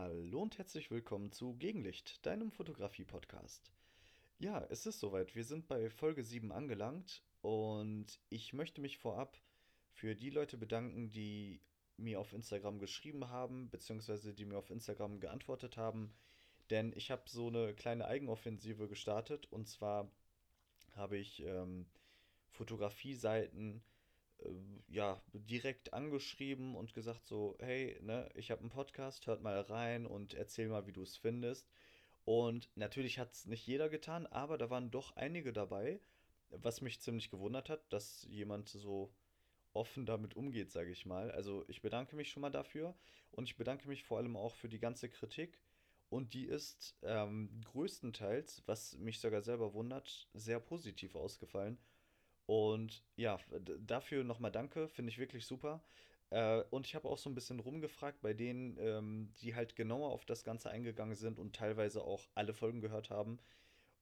Hallo und herzlich willkommen zu Gegenlicht, deinem Fotografie-Podcast. Ja, es ist soweit. Wir sind bei Folge 7 angelangt und ich möchte mich vorab für die Leute bedanken, die mir auf Instagram geschrieben haben, beziehungsweise die mir auf Instagram geantwortet haben. Denn ich habe so eine kleine Eigenoffensive gestartet und zwar habe ich ähm, Fotografie-Seiten ja, direkt angeschrieben und gesagt so, hey, ne, ich habe einen Podcast, hört mal rein und erzähl mal, wie du es findest. Und natürlich hat es nicht jeder getan, aber da waren doch einige dabei, was mich ziemlich gewundert hat, dass jemand so offen damit umgeht, sage ich mal. Also ich bedanke mich schon mal dafür und ich bedanke mich vor allem auch für die ganze Kritik. Und die ist ähm, größtenteils, was mich sogar selber wundert, sehr positiv ausgefallen. Und ja, dafür nochmal danke, finde ich wirklich super. Äh, und ich habe auch so ein bisschen rumgefragt bei denen, ähm, die halt genauer auf das Ganze eingegangen sind und teilweise auch alle Folgen gehört haben.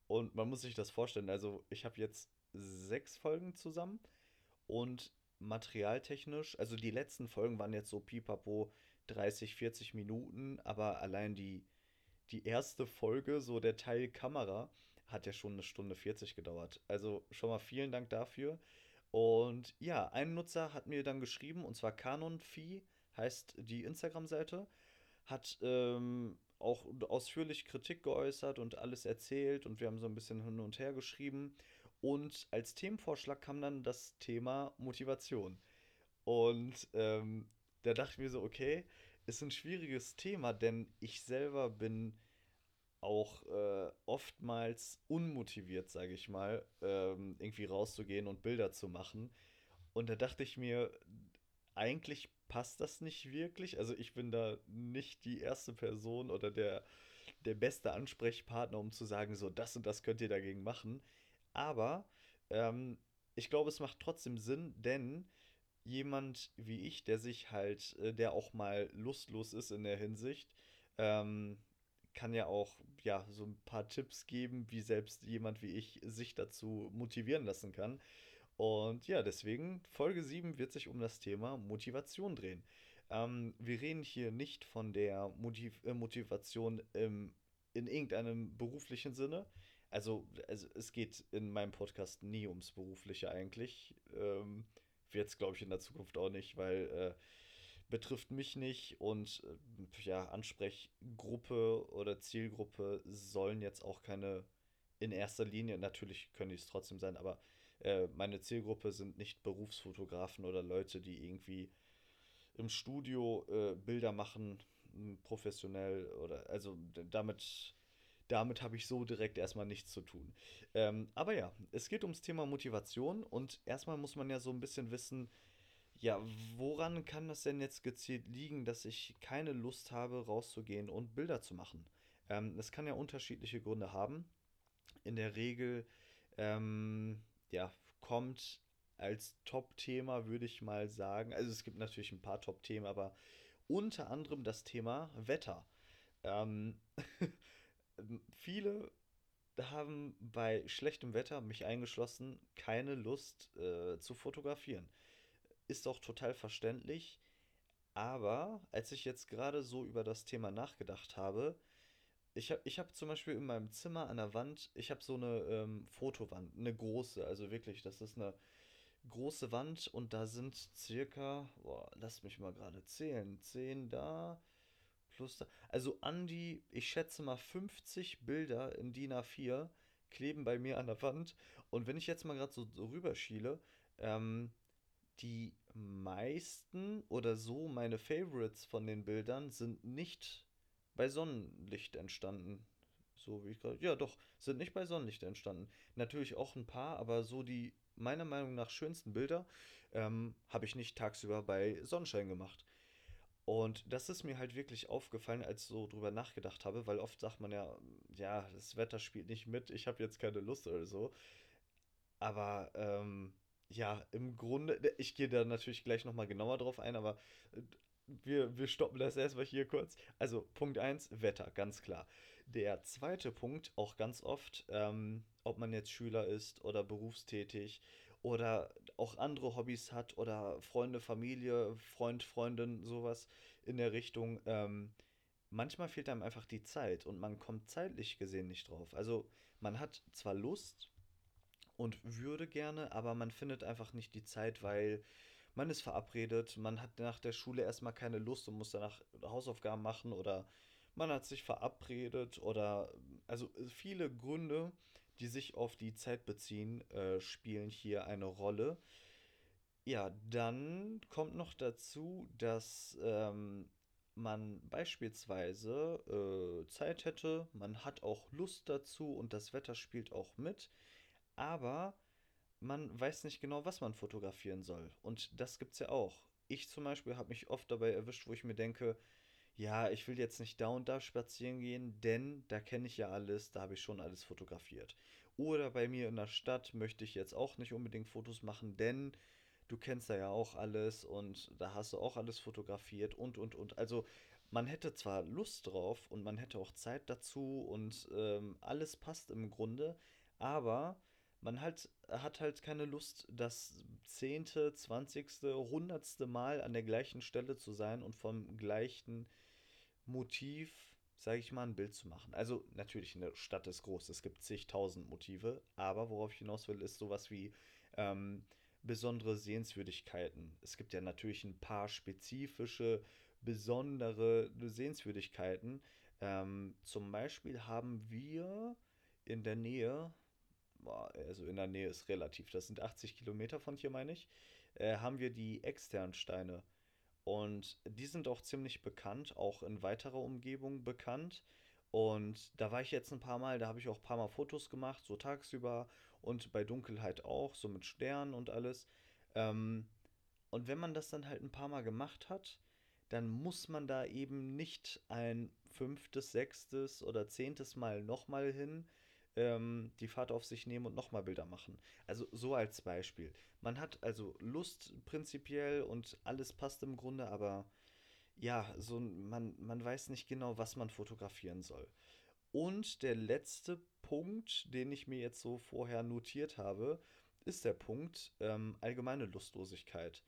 Und man muss sich das vorstellen. Also ich habe jetzt sechs Folgen zusammen und materialtechnisch, also die letzten Folgen waren jetzt so pipapo 30, 40 Minuten, aber allein die, die erste Folge, so der Teil Kamera, hat ja schon eine Stunde 40 gedauert. Also schon mal vielen Dank dafür. Und ja, ein Nutzer hat mir dann geschrieben, und zwar Canonphi heißt die Instagram-Seite, hat ähm, auch ausführlich Kritik geäußert und alles erzählt und wir haben so ein bisschen hin und her geschrieben. Und als Themenvorschlag kam dann das Thema Motivation. Und ähm, da dachte ich mir so, okay, ist ein schwieriges Thema, denn ich selber bin auch äh, oftmals unmotiviert, sage ich mal, ähm, irgendwie rauszugehen und Bilder zu machen. Und da dachte ich mir, eigentlich passt das nicht wirklich. Also ich bin da nicht die erste Person oder der, der beste Ansprechpartner, um zu sagen, so das und das könnt ihr dagegen machen. Aber ähm, ich glaube, es macht trotzdem Sinn, denn jemand wie ich, der sich halt, äh, der auch mal lustlos ist in der Hinsicht, ähm, kann ja auch ja so ein paar Tipps geben, wie selbst jemand wie ich sich dazu motivieren lassen kann. Und ja, deswegen Folge 7 wird sich um das Thema Motivation drehen. Ähm, wir reden hier nicht von der Motiv äh, Motivation im, in irgendeinem beruflichen Sinne. Also, also es geht in meinem Podcast nie ums Berufliche eigentlich. Ähm, wird es, glaube ich, in der Zukunft auch nicht, weil äh, betrifft mich nicht und äh, ja, Ansprechgruppe oder Zielgruppe sollen jetzt auch keine in erster Linie, natürlich können die es trotzdem sein, aber äh, meine Zielgruppe sind nicht Berufsfotografen oder Leute, die irgendwie im Studio äh, Bilder machen, professionell oder also damit damit habe ich so direkt erstmal nichts zu tun. Ähm, aber ja, es geht ums Thema Motivation und erstmal muss man ja so ein bisschen wissen, ja, woran kann das denn jetzt gezielt liegen, dass ich keine Lust habe, rauszugehen und Bilder zu machen? Ähm, das kann ja unterschiedliche Gründe haben. In der Regel, ähm, ja, kommt als Top-Thema, würde ich mal sagen, also es gibt natürlich ein paar Top-Themen, aber unter anderem das Thema Wetter. Ähm, viele haben bei schlechtem Wetter, mich eingeschlossen, keine Lust äh, zu fotografieren ist auch total verständlich. Aber als ich jetzt gerade so über das Thema nachgedacht habe, ich habe ich hab zum Beispiel in meinem Zimmer an der Wand, ich habe so eine ähm, Fotowand, eine große, also wirklich, das ist eine große Wand und da sind circa, boah, lass mich mal gerade zählen, 10 da, plus da, also an die, ich schätze mal 50 Bilder in DIN A4 kleben bei mir an der Wand und wenn ich jetzt mal gerade so, so rüberschiele, ähm, die meisten oder so meine Favorites von den Bildern sind nicht bei Sonnenlicht entstanden. So wie ich gerade. Ja, doch, sind nicht bei Sonnenlicht entstanden. Natürlich auch ein paar, aber so die meiner Meinung nach schönsten Bilder ähm, habe ich nicht tagsüber bei Sonnenschein gemacht. Und das ist mir halt wirklich aufgefallen, als ich so drüber nachgedacht habe, weil oft sagt man ja, ja, das Wetter spielt nicht mit, ich habe jetzt keine Lust oder so. Aber ähm, ja, im Grunde, ich gehe da natürlich gleich nochmal genauer drauf ein, aber äh, wir, wir stoppen das erstmal hier kurz. Also Punkt 1, Wetter, ganz klar. Der zweite Punkt, auch ganz oft, ähm, ob man jetzt Schüler ist oder berufstätig oder auch andere Hobbys hat oder Freunde, Familie, Freund, Freundin, sowas in der Richtung. Ähm, manchmal fehlt einem einfach die Zeit und man kommt zeitlich gesehen nicht drauf. Also man hat zwar Lust und würde gerne, aber man findet einfach nicht die Zeit, weil man ist verabredet, man hat nach der Schule erstmal keine Lust und muss danach Hausaufgaben machen oder man hat sich verabredet oder also viele Gründe, die sich auf die Zeit beziehen, äh, spielen hier eine Rolle. Ja, dann kommt noch dazu, dass ähm, man beispielsweise äh, Zeit hätte, man hat auch Lust dazu und das Wetter spielt auch mit, aber man weiß nicht genau, was man fotografieren soll. Und das gibt's ja auch. Ich zum Beispiel habe mich oft dabei erwischt, wo ich mir denke, ja, ich will jetzt nicht da und da spazieren gehen, denn da kenne ich ja alles, da habe ich schon alles fotografiert. Oder bei mir in der Stadt möchte ich jetzt auch nicht unbedingt Fotos machen, denn du kennst da ja auch alles und da hast du auch alles fotografiert und und und. Also man hätte zwar Lust drauf und man hätte auch Zeit dazu und ähm, alles passt im Grunde, aber man halt, hat halt keine Lust, das zehnte, zwanzigste, hundertste Mal an der gleichen Stelle zu sein und vom gleichen Motiv, sage ich mal, ein Bild zu machen. Also natürlich, eine Stadt ist groß, es gibt zigtausend Motive, aber worauf ich hinaus will, ist sowas wie ähm, besondere Sehenswürdigkeiten. Es gibt ja natürlich ein paar spezifische, besondere Sehenswürdigkeiten. Ähm, zum Beispiel haben wir in der Nähe, also in der Nähe ist relativ, das sind 80 Kilometer von hier, meine ich, äh, haben wir die Externsteine. Und die sind auch ziemlich bekannt, auch in weiterer Umgebung bekannt. Und da war ich jetzt ein paar Mal, da habe ich auch ein paar Mal Fotos gemacht, so tagsüber und bei Dunkelheit auch, so mit Sternen und alles. Ähm, und wenn man das dann halt ein paar Mal gemacht hat, dann muss man da eben nicht ein fünftes, sechstes oder zehntes Mal nochmal hin, ähm, die Fahrt auf sich nehmen und nochmal Bilder machen. Also so als Beispiel. Man hat also Lust prinzipiell und alles passt im Grunde, aber ja, so man, man weiß nicht genau, was man fotografieren soll. Und der letzte Punkt, den ich mir jetzt so vorher notiert habe, ist der Punkt ähm, allgemeine Lustlosigkeit.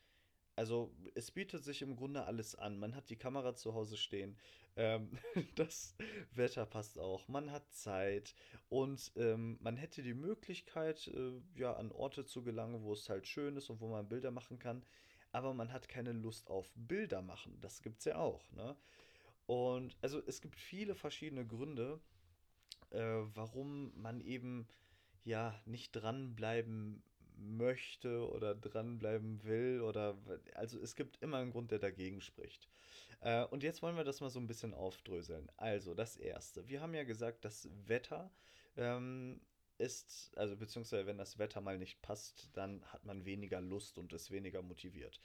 Also es bietet sich im Grunde alles an. Man hat die Kamera zu Hause stehen, ähm, das Wetter passt auch, man hat Zeit und ähm, man hätte die Möglichkeit, äh, ja, an Orte zu gelangen, wo es halt schön ist und wo man Bilder machen kann. Aber man hat keine Lust auf Bilder machen. Das gibt es ja auch. Ne? Und also es gibt viele verschiedene Gründe, äh, warum man eben ja nicht dranbleiben möchte oder dranbleiben will oder also es gibt immer einen Grund, der dagegen spricht. Äh, und jetzt wollen wir das mal so ein bisschen aufdröseln. Also das erste, wir haben ja gesagt, das Wetter ähm, ist, also beziehungsweise wenn das Wetter mal nicht passt, dann hat man weniger Lust und ist weniger motiviert.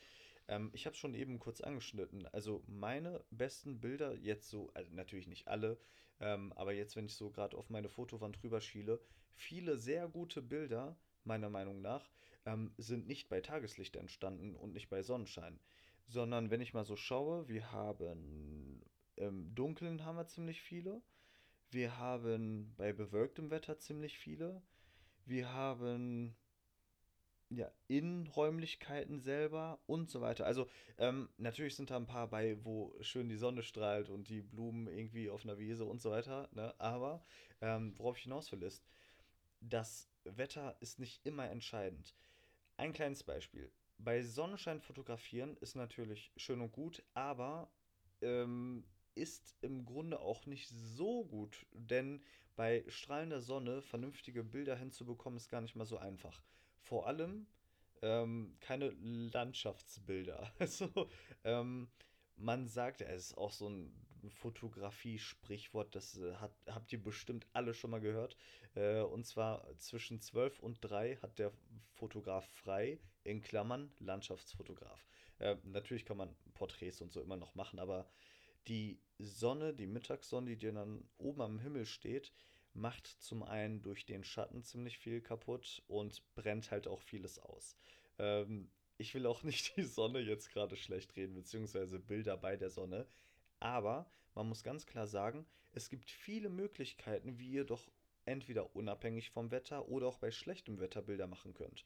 Ähm, ich habe es schon eben kurz angeschnitten. Also meine besten Bilder jetzt so, also natürlich nicht alle, ähm, aber jetzt, wenn ich so gerade auf meine Fotowand drüber schiele, viele sehr gute Bilder, meiner Meinung nach, ähm, sind nicht bei Tageslicht entstanden und nicht bei Sonnenschein. Sondern wenn ich mal so schaue, wir haben im Dunkeln haben wir ziemlich viele. Wir haben bei bewölktem Wetter ziemlich viele. Wir haben ja, in Räumlichkeiten selber und so weiter. Also ähm, natürlich sind da ein paar bei, wo schön die Sonne strahlt und die Blumen irgendwie auf einer Wiese und so weiter. Ne? Aber ähm, worauf ich hinaus will ist, das Wetter ist nicht immer entscheidend. Ein kleines Beispiel. Bei Sonnenschein fotografieren ist natürlich schön und gut, aber ähm, ist im Grunde auch nicht so gut, denn bei strahlender Sonne vernünftige Bilder hinzubekommen, ist gar nicht mal so einfach. Vor allem ähm, keine Landschaftsbilder. Also, ähm, man sagt, es ist auch so ein Fotografie-Sprichwort, das äh, hat, habt ihr bestimmt alle schon mal gehört. Äh, und zwar zwischen 12 und 3 hat der Fotograf frei, in Klammern Landschaftsfotograf. Äh, natürlich kann man Porträts und so immer noch machen, aber die Sonne, die Mittagssonne, die dann oben am Himmel steht, macht zum einen durch den Schatten ziemlich viel kaputt und brennt halt auch vieles aus. Ähm, ich will auch nicht die Sonne jetzt gerade schlecht reden, beziehungsweise Bilder bei der Sonne. Aber man muss ganz klar sagen, es gibt viele Möglichkeiten, wie ihr doch entweder unabhängig vom Wetter oder auch bei schlechtem Wetter Bilder machen könnt.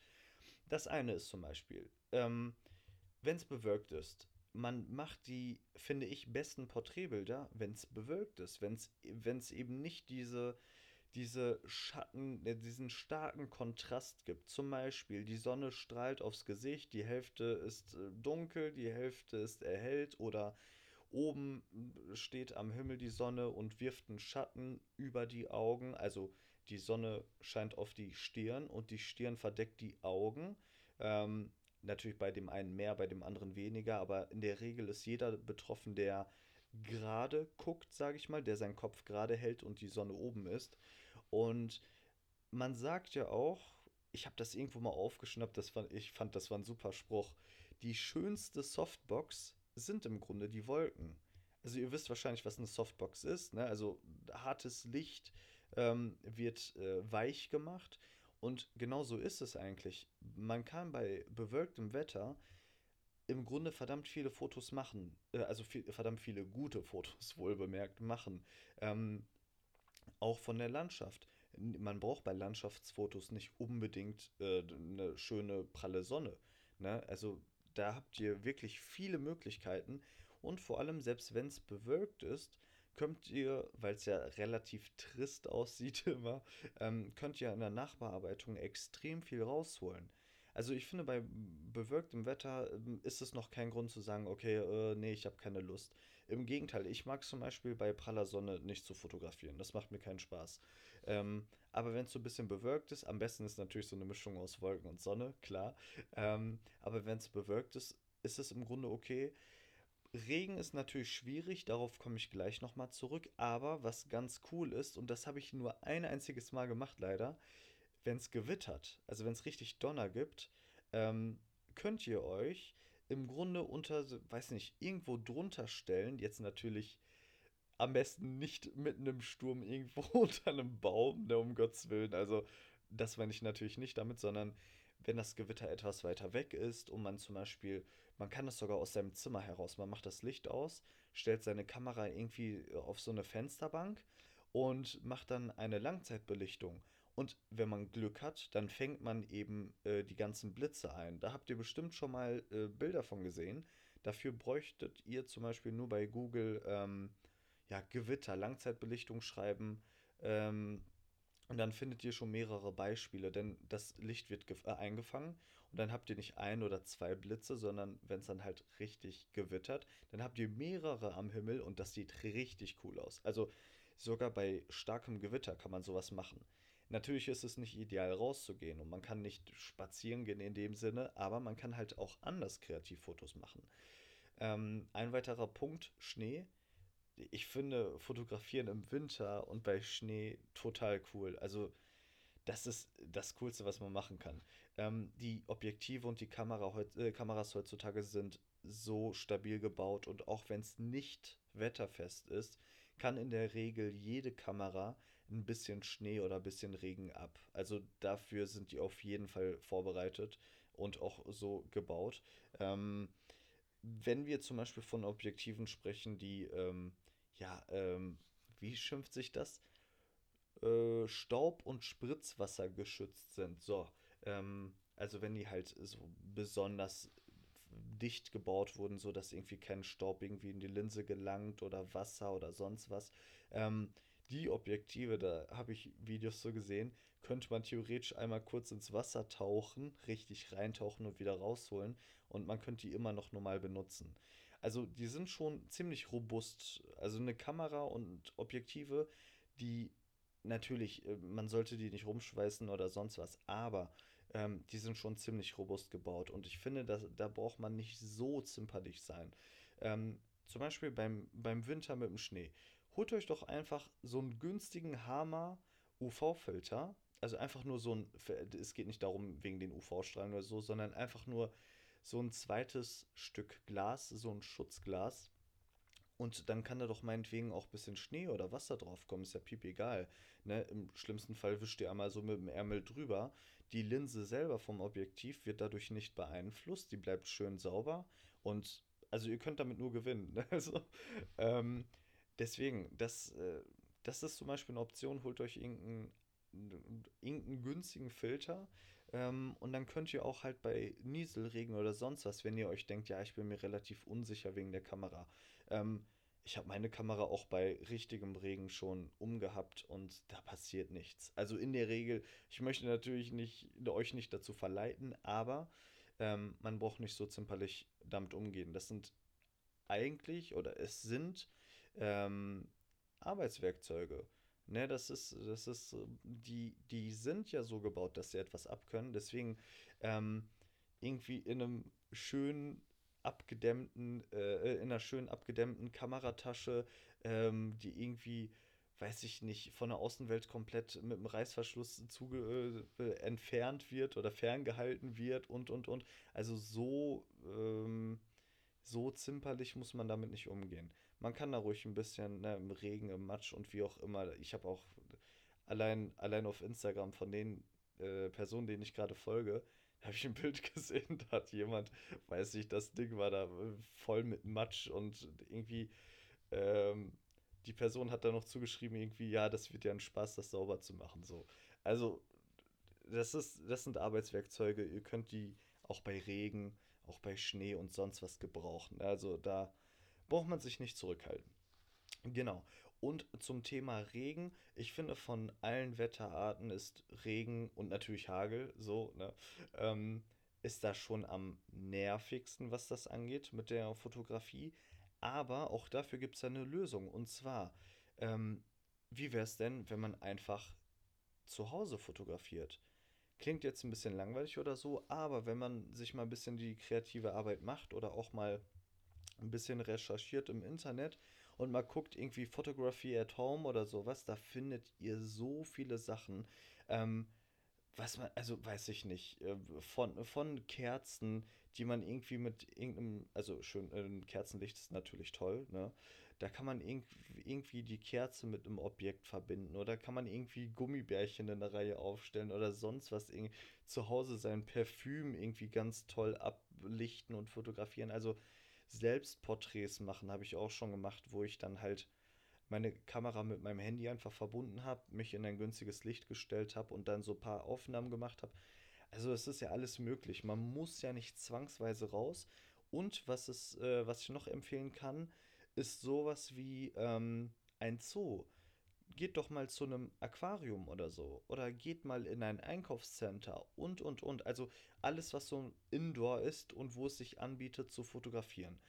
Das eine ist zum Beispiel, ähm, wenn es bewölkt ist, man macht die, finde ich, besten Porträtbilder, wenn es bewölkt ist, wenn es eben nicht diese, diese Schatten, äh, diesen starken Kontrast gibt. Zum Beispiel, die Sonne strahlt aufs Gesicht, die Hälfte ist äh, dunkel, die Hälfte ist erhellt oder oben steht am Himmel die Sonne und wirft einen Schatten über die Augen. Also die Sonne scheint auf die Stirn und die Stirn verdeckt die Augen. Ähm, natürlich bei dem einen mehr, bei dem anderen weniger, aber in der Regel ist jeder betroffen, der gerade guckt, sage ich mal, der seinen Kopf gerade hält und die Sonne oben ist. Und man sagt ja auch, ich habe das irgendwo mal aufgeschnappt, das fand, ich fand, das war ein super Spruch. Die schönste Softbox sind im Grunde die Wolken. Also ihr wisst wahrscheinlich, was eine Softbox ist. Ne? Also hartes Licht ähm, wird äh, weich gemacht. Und genau so ist es eigentlich. Man kann bei bewölktem Wetter im Grunde verdammt viele Fotos machen. Äh, also viel, verdammt viele gute Fotos, wohl bemerkt, machen. Ähm, auch von der Landschaft. Man braucht bei Landschaftsfotos nicht unbedingt äh, eine schöne pralle Sonne. Ne? Also da habt ihr wirklich viele Möglichkeiten und vor allem, selbst wenn es bewölkt ist, könnt ihr, weil es ja relativ trist aussieht immer, ähm, könnt ihr in der Nachbearbeitung extrem viel rausholen. Also ich finde, bei bewölktem Wetter ähm, ist es noch kein Grund zu sagen, okay, äh, nee, ich habe keine Lust. Im Gegenteil, ich mag zum Beispiel bei praller Sonne nicht zu fotografieren. Das macht mir keinen Spaß. Ähm, aber wenn es so ein bisschen bewölkt ist, am besten ist natürlich so eine Mischung aus Wolken und Sonne, klar. Ähm, aber wenn es bewölkt ist, ist es im Grunde okay. Regen ist natürlich schwierig, darauf komme ich gleich nochmal zurück. Aber was ganz cool ist, und das habe ich nur ein einziges Mal gemacht leider, wenn es gewittert, also wenn es richtig Donner gibt, ähm, könnt ihr euch im Grunde unter, weiß nicht, irgendwo drunter stellen. Jetzt natürlich am besten nicht mitten im Sturm irgendwo unter einem Baum, ne, um Gottes Willen. Also, das meine ich natürlich nicht damit, sondern wenn das Gewitter etwas weiter weg ist und man zum Beispiel, man kann das sogar aus seinem Zimmer heraus, man macht das Licht aus, stellt seine Kamera irgendwie auf so eine Fensterbank und macht dann eine Langzeitbelichtung. Und wenn man Glück hat, dann fängt man eben äh, die ganzen Blitze ein. Da habt ihr bestimmt schon mal äh, Bilder von gesehen. Dafür bräuchtet ihr zum Beispiel nur bei Google ähm, ja, Gewitter, Langzeitbelichtung schreiben. Ähm, und dann findet ihr schon mehrere Beispiele, denn das Licht wird äh, eingefangen und dann habt ihr nicht ein oder zwei Blitze, sondern wenn es dann halt richtig gewittert, dann habt ihr mehrere am Himmel und das sieht richtig cool aus. Also sogar bei starkem Gewitter kann man sowas machen. Natürlich ist es nicht ideal rauszugehen und man kann nicht spazieren gehen in dem Sinne, aber man kann halt auch anders kreativ Fotos machen. Ähm, ein weiterer Punkt, Schnee. Ich finde Fotografieren im Winter und bei Schnee total cool. Also das ist das Coolste, was man machen kann. Ähm, die Objektive und die Kamera äh, Kameras heutzutage sind so stabil gebaut und auch wenn es nicht wetterfest ist, kann in der Regel jede Kamera ein bisschen Schnee oder ein bisschen Regen ab. Also dafür sind die auf jeden Fall vorbereitet und auch so gebaut. Ähm, wenn wir zum Beispiel von Objektiven sprechen, die, ähm, ja, ähm, wie schimpft sich das? Äh, Staub- und Spritzwasser geschützt sind. So, ähm, also wenn die halt so besonders dicht gebaut wurden, so dass irgendwie kein Staub irgendwie in die Linse gelangt oder Wasser oder sonst was. Ähm, die Objektive, da habe ich Videos so gesehen, könnte man theoretisch einmal kurz ins Wasser tauchen, richtig reintauchen und wieder rausholen und man könnte die immer noch normal benutzen. Also die sind schon ziemlich robust. Also eine Kamera und Objektive, die natürlich, äh, man sollte die nicht rumschweißen oder sonst was, aber ähm, die sind schon ziemlich robust gebaut und ich finde, dass, da braucht man nicht so zimperlich sein. Ähm, zum Beispiel beim, beim Winter mit dem Schnee holt euch doch einfach so einen günstigen Hammer UV-Filter. Also einfach nur so ein, es geht nicht darum wegen den UV-Strahlen oder so, sondern einfach nur so ein zweites Stück Glas, so ein Schutzglas. Und dann kann da doch meinetwegen auch ein bisschen Schnee oder Wasser drauf kommen, ist ja piep egal. Ne? Im schlimmsten Fall wischt ihr einmal so mit dem Ärmel drüber. Die Linse selber vom Objektiv wird dadurch nicht beeinflusst, die bleibt schön sauber und also ihr könnt damit nur gewinnen. Ne? Also, ähm, Deswegen, das, äh, das ist zum Beispiel eine Option, holt euch irgendeinen, irgendeinen günstigen Filter. Ähm, und dann könnt ihr auch halt bei Nieselregen oder sonst was, wenn ihr euch denkt, ja, ich bin mir relativ unsicher wegen der Kamera. Ähm, ich habe meine Kamera auch bei richtigem Regen schon umgehabt und da passiert nichts. Also in der Regel, ich möchte natürlich nicht, euch nicht dazu verleiten, aber ähm, man braucht nicht so zimperlich damit umgehen. Das sind eigentlich oder es sind ähm, Arbeitswerkzeuge. Ne, das ist, das ist, die, die sind ja so gebaut, dass sie etwas abkönnen. Deswegen ähm, irgendwie in einem schönen abgedämmten, äh, in einer schön abgedämmten Kameratasche, ähm, die irgendwie, weiß ich nicht, von der Außenwelt komplett mit dem Reißverschluss zuge äh, entfernt wird oder ferngehalten wird und und und. Also so, ähm, so zimperlich muss man damit nicht umgehen man kann da ruhig ein bisschen ne, im Regen, im Matsch und wie auch immer. Ich habe auch allein, allein auf Instagram von den äh, Personen, denen ich gerade folge, habe ich ein Bild gesehen, da hat jemand, weiß ich, das Ding war da äh, voll mit Matsch und irgendwie ähm, die Person hat da noch zugeschrieben, irgendwie, ja, das wird ja ein Spaß, das sauber zu machen. So. Also, das, ist, das sind Arbeitswerkzeuge, ihr könnt die auch bei Regen, auch bei Schnee und sonst was gebrauchen. Also da braucht man sich nicht zurückhalten. Genau. Und zum Thema Regen, ich finde von allen Wetterarten ist Regen und natürlich Hagel, so, ne, ähm, ist da schon am nervigsten, was das angeht mit der Fotografie. Aber auch dafür gibt es eine Lösung. Und zwar, ähm, wie wäre es denn, wenn man einfach zu Hause fotografiert? Klingt jetzt ein bisschen langweilig oder so, aber wenn man sich mal ein bisschen die kreative Arbeit macht oder auch mal ein bisschen recherchiert im Internet und mal guckt irgendwie Photography at Home oder sowas, da findet ihr so viele Sachen. Ähm, was man, also weiß ich nicht, äh, von, von Kerzen, die man irgendwie mit irgendeinem, also schön, äh, Kerzenlicht ist natürlich toll, ne? Da kann man irgendwie die Kerze mit einem Objekt verbinden oder kann man irgendwie Gummibärchen in der Reihe aufstellen oder sonst was zu Hause sein Parfüm irgendwie ganz toll ablichten und fotografieren. Also Selbstporträts machen, habe ich auch schon gemacht, wo ich dann halt meine Kamera mit meinem Handy einfach verbunden habe, mich in ein günstiges Licht gestellt habe und dann so ein paar Aufnahmen gemacht habe. Also es ist ja alles möglich. Man muss ja nicht zwangsweise raus. Und was, es, äh, was ich noch empfehlen kann, ist sowas wie ähm, ein Zoo geht doch mal zu einem Aquarium oder so. Oder geht mal in ein Einkaufscenter und, und, und. Also alles, was so Indoor ist und wo es sich anbietet zu fotografieren.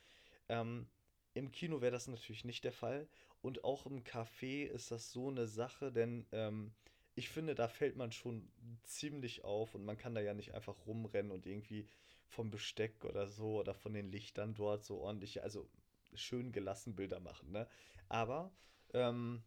Ähm, Im Kino wäre das natürlich nicht der Fall. Und auch im Café ist das so eine Sache, denn ähm, ich finde, da fällt man schon ziemlich auf und man kann da ja nicht einfach rumrennen und irgendwie vom Besteck oder so oder von den Lichtern dort so ordentlich, also schön gelassen Bilder machen, ne? Aber ähm,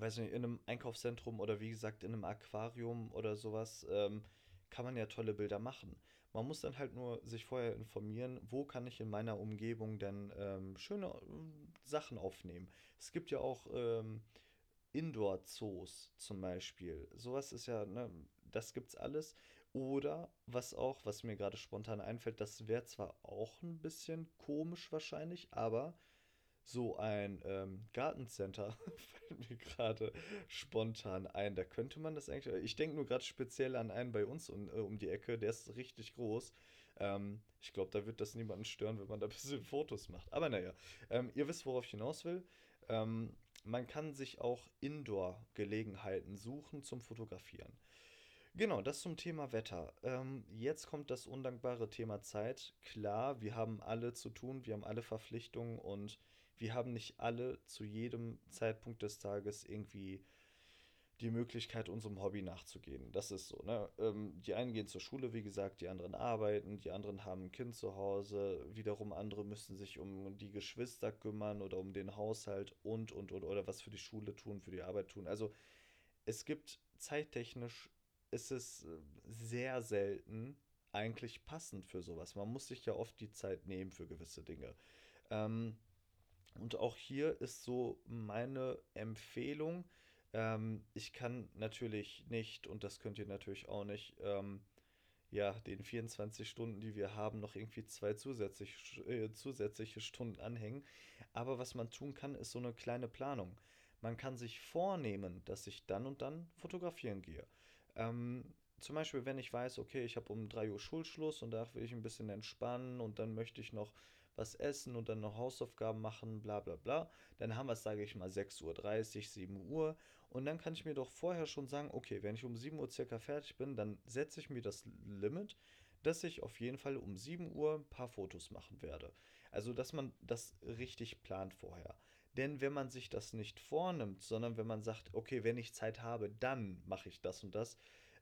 weiß nicht, in einem Einkaufszentrum oder wie gesagt in einem Aquarium oder sowas, ähm, kann man ja tolle Bilder machen. Man muss dann halt nur sich vorher informieren, wo kann ich in meiner Umgebung denn ähm, schöne äh, Sachen aufnehmen. Es gibt ja auch ähm, Indoor-Zoos zum Beispiel. Sowas ist ja, ne, das gibt's alles. Oder was auch, was mir gerade spontan einfällt, das wäre zwar auch ein bisschen komisch wahrscheinlich, aber so ein ähm, Gartencenter fällt mir gerade spontan ein. Da könnte man das eigentlich. Ich denke nur gerade speziell an einen bei uns um, äh, um die Ecke, der ist richtig groß. Ähm, ich glaube, da wird das niemanden stören, wenn man da ein bisschen Fotos macht. Aber naja, ähm, ihr wisst, worauf ich hinaus will. Ähm, man kann sich auch Indoor-Gelegenheiten suchen zum Fotografieren. Genau, das zum Thema Wetter. Ähm, jetzt kommt das undankbare Thema Zeit. Klar, wir haben alle zu tun, wir haben alle Verpflichtungen und wir haben nicht alle zu jedem Zeitpunkt des Tages irgendwie die Möglichkeit, unserem Hobby nachzugehen. Das ist so. Ne? Ähm, die einen gehen zur Schule, wie gesagt, die anderen arbeiten, die anderen haben ein Kind zu Hause, wiederum andere müssen sich um die Geschwister kümmern oder um den Haushalt und, und, und, oder was für die Schule tun, für die Arbeit tun. Also es gibt zeittechnisch, ist es äh, sehr selten eigentlich passend für sowas. Man muss sich ja oft die Zeit nehmen für gewisse Dinge. Ähm, und auch hier ist so meine Empfehlung. Ähm, ich kann natürlich nicht, und das könnt ihr natürlich auch nicht, ähm, ja, den 24 Stunden, die wir haben, noch irgendwie zwei zusätzlich, äh, zusätzliche Stunden anhängen. Aber was man tun kann, ist so eine kleine Planung. Man kann sich vornehmen, dass ich dann und dann fotografieren gehe. Ähm, zum Beispiel, wenn ich weiß, okay, ich habe um 3 Uhr Schulschluss und da will ich ein bisschen entspannen und dann möchte ich noch was essen und dann noch Hausaufgaben machen, bla bla bla. Dann haben wir es, sage ich mal, 6.30 Uhr, 7 Uhr. Und dann kann ich mir doch vorher schon sagen, okay, wenn ich um 7 Uhr circa fertig bin, dann setze ich mir das Limit, dass ich auf jeden Fall um 7 Uhr ein paar Fotos machen werde. Also, dass man das richtig plant vorher. Denn wenn man sich das nicht vornimmt, sondern wenn man sagt, okay, wenn ich Zeit habe, dann mache ich das und das,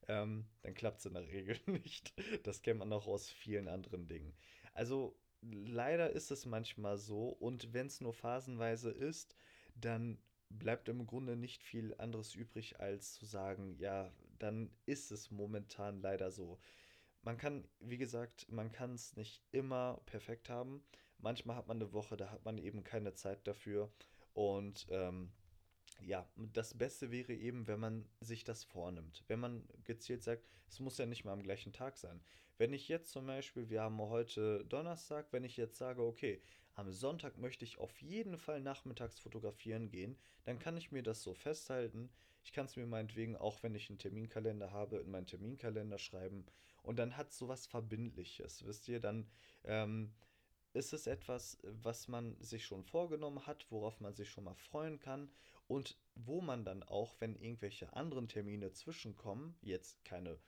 ähm, dann klappt es in der Regel nicht. Das kennt man auch aus vielen anderen Dingen. Also leider ist es manchmal so und wenn es nur phasenweise ist, dann bleibt im Grunde nicht viel anderes übrig, als zu sagen, ja, dann ist es momentan leider so. Man kann, wie gesagt, man kann es nicht immer perfekt haben. Manchmal hat man eine Woche, da hat man eben keine Zeit dafür. Und ähm, ja, das Beste wäre eben, wenn man sich das vornimmt. Wenn man gezielt sagt, es muss ja nicht mal am gleichen Tag sein. Wenn ich jetzt zum Beispiel, wir haben heute Donnerstag, wenn ich jetzt sage, okay, am Sonntag möchte ich auf jeden Fall nachmittags fotografieren gehen, dann kann ich mir das so festhalten. Ich kann es mir meinetwegen, auch wenn ich einen Terminkalender habe, in meinen Terminkalender schreiben. Und dann hat es sowas Verbindliches, wisst ihr? Dann ähm, ist es etwas, was man sich schon vorgenommen hat, worauf man sich schon mal freuen kann und wo man dann auch, wenn irgendwelche anderen Termine zwischenkommen, jetzt keine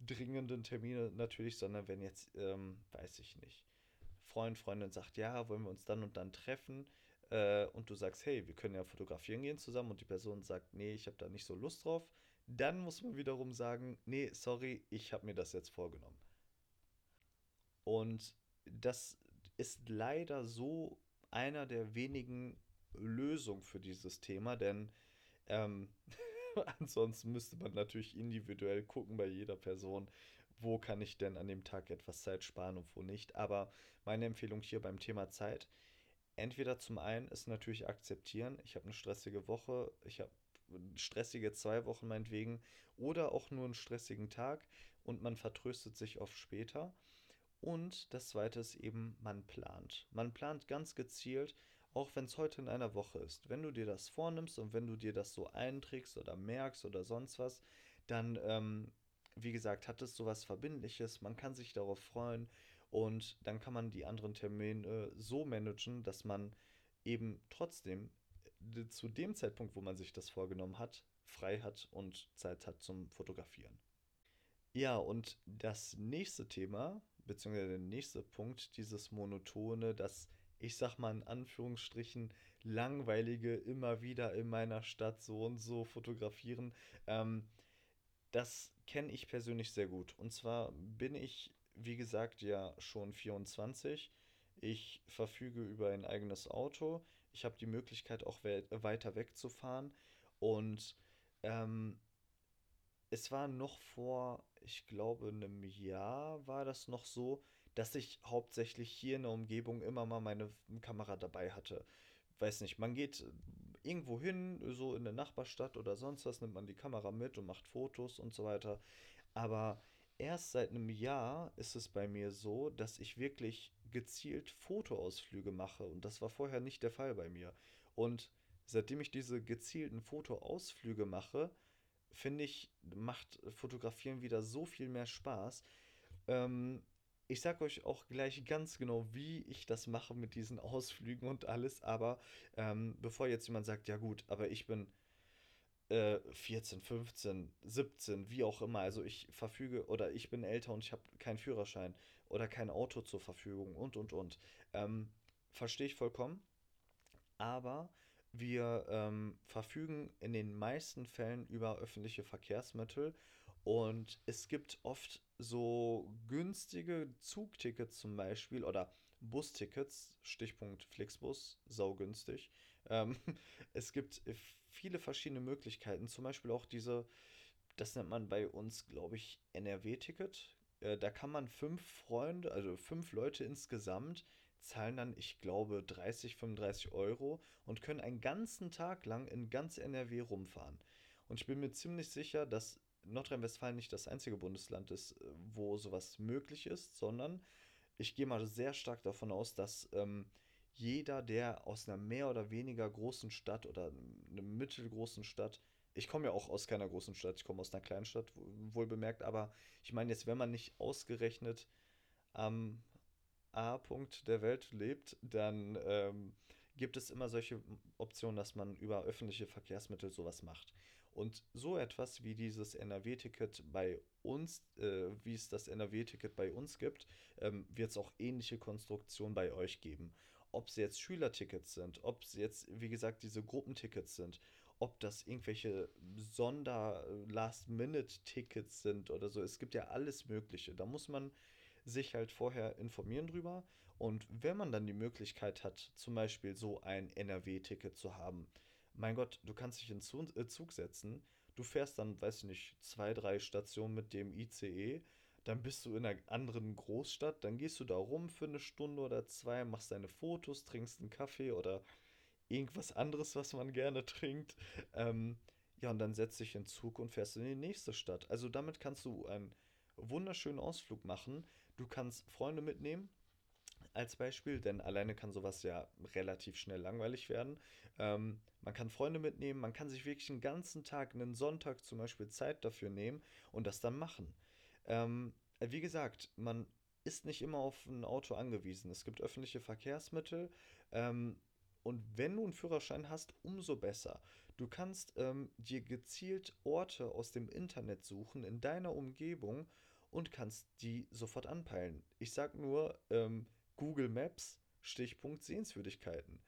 dringenden Termine natürlich, sondern wenn jetzt, ähm, weiß ich nicht, Freund, Freundin sagt, ja, wollen wir uns dann und dann treffen äh, und du sagst, hey, wir können ja fotografieren gehen zusammen und die Person sagt, nee, ich habe da nicht so Lust drauf, dann muss man wiederum sagen, nee, sorry, ich habe mir das jetzt vorgenommen. Und das ist leider so einer der wenigen Lösungen für dieses Thema, denn ähm, ansonsten müsste man natürlich individuell gucken bei jeder Person, wo kann ich denn an dem Tag etwas Zeit sparen und wo nicht. Aber meine Empfehlung hier beim Thema Zeit, entweder zum einen ist natürlich akzeptieren, ich habe eine stressige Woche, ich habe stressige zwei Wochen meinetwegen oder auch nur einen stressigen Tag und man vertröstet sich auf später. Und das zweite ist eben, man plant. Man plant ganz gezielt, auch wenn es heute in einer Woche ist. Wenn du dir das vornimmst und wenn du dir das so einträgst oder merkst oder sonst was, dann, ähm, wie gesagt, hat es sowas Verbindliches. Man kann sich darauf freuen und dann kann man die anderen Termine so managen, dass man eben trotzdem äh, zu dem Zeitpunkt, wo man sich das vorgenommen hat, frei hat und Zeit hat zum Fotografieren. Ja, und das nächste Thema, beziehungsweise der nächste Punkt, dieses monotone, das, ich sag mal in Anführungsstrichen, langweilige, immer wieder in meiner Stadt so und so fotografieren, ähm, das kenne ich persönlich sehr gut. Und zwar bin ich, wie gesagt, ja schon 24. Ich verfüge über ein eigenes Auto. Ich habe die Möglichkeit, auch we weiter wegzufahren. Und ähm, es war noch vor, ich glaube, einem Jahr war das noch so, dass ich hauptsächlich hier in der Umgebung immer mal meine Kamera dabei hatte. Weiß nicht, man geht irgendwo hin, so in der Nachbarstadt oder sonst was, nimmt man die Kamera mit und macht Fotos und so weiter. Aber erst seit einem Jahr ist es bei mir so, dass ich wirklich gezielt Fotoausflüge mache und das war vorher nicht der Fall bei mir. Und seitdem ich diese gezielten Fotoausflüge mache, finde ich, macht Fotografieren wieder so viel mehr Spaß. Ähm, ich sage euch auch gleich ganz genau, wie ich das mache mit diesen Ausflügen und alles. Aber ähm, bevor jetzt jemand sagt, ja gut, aber ich bin äh, 14, 15, 17, wie auch immer. Also ich verfüge oder ich bin älter und ich habe keinen Führerschein oder kein Auto zur Verfügung und, und, und. Ähm, Verstehe ich vollkommen. Aber wir ähm, verfügen in den meisten Fällen über öffentliche Verkehrsmittel und es gibt oft so günstige Zugtickets zum Beispiel oder Bustickets, Stichpunkt Flixbus, saugünstig. Ähm, es gibt viele verschiedene Möglichkeiten, zum Beispiel auch diese, das nennt man bei uns, glaube ich, NRW-Ticket. Äh, da kann man fünf Freunde, also fünf Leute insgesamt zahlen dann, ich glaube, 30, 35 Euro und können einen ganzen Tag lang in ganz NRW rumfahren. Und ich bin mir ziemlich sicher, dass Nordrhein-Westfalen nicht das einzige Bundesland ist, äh, wo sowas möglich ist, sondern ich gehe mal sehr stark davon aus, dass ähm, jeder, der aus einer mehr oder weniger großen Stadt oder einer mittelgroßen Stadt ich komme ja auch aus keiner großen Stadt, ich komme aus einer kleinen Stadt, wohl bemerkt, aber ich meine jetzt, wenn man nicht ausgerechnet am A-Punkt der Welt lebt, dann ähm, gibt es immer solche Optionen, dass man über öffentliche Verkehrsmittel sowas macht. Und so etwas wie dieses NRW-Ticket bei uns, äh, wie es das NRW-Ticket bei uns gibt, ähm, wird es auch ähnliche Konstruktionen bei euch geben. Ob es jetzt Schülertickets sind, ob es jetzt, wie gesagt, diese Gruppentickets sind, ob das irgendwelche Sonder-Last-Minute-Tickets sind oder so. Es gibt ja alles Mögliche. Da muss man sich halt vorher informieren drüber. Und wenn man dann die Möglichkeit hat, zum Beispiel so ein NRW-Ticket zu haben, mein Gott, du kannst dich in äh, Zug setzen, du fährst dann, weiß ich nicht, zwei, drei Stationen mit dem ICE, dann bist du in einer anderen Großstadt, dann gehst du da rum für eine Stunde oder zwei, machst deine Fotos, trinkst einen Kaffee oder irgendwas anderes, was man gerne trinkt. Ähm, ja, und dann setzt dich in Zug und fährst in die nächste Stadt. Also damit kannst du einen wunderschönen Ausflug machen. Du kannst Freunde mitnehmen, als Beispiel, denn alleine kann sowas ja relativ schnell langweilig werden. Ähm, man kann Freunde mitnehmen, man kann sich wirklich einen ganzen Tag, einen Sonntag zum Beispiel Zeit dafür nehmen und das dann machen. Ähm, wie gesagt, man ist nicht immer auf ein Auto angewiesen. Es gibt öffentliche Verkehrsmittel. Ähm, und wenn du einen Führerschein hast, umso besser. Du kannst ähm, dir gezielt Orte aus dem Internet suchen in deiner Umgebung und kannst die sofort anpeilen. Ich sag nur ähm, Google Maps, Stichpunkt Sehenswürdigkeiten.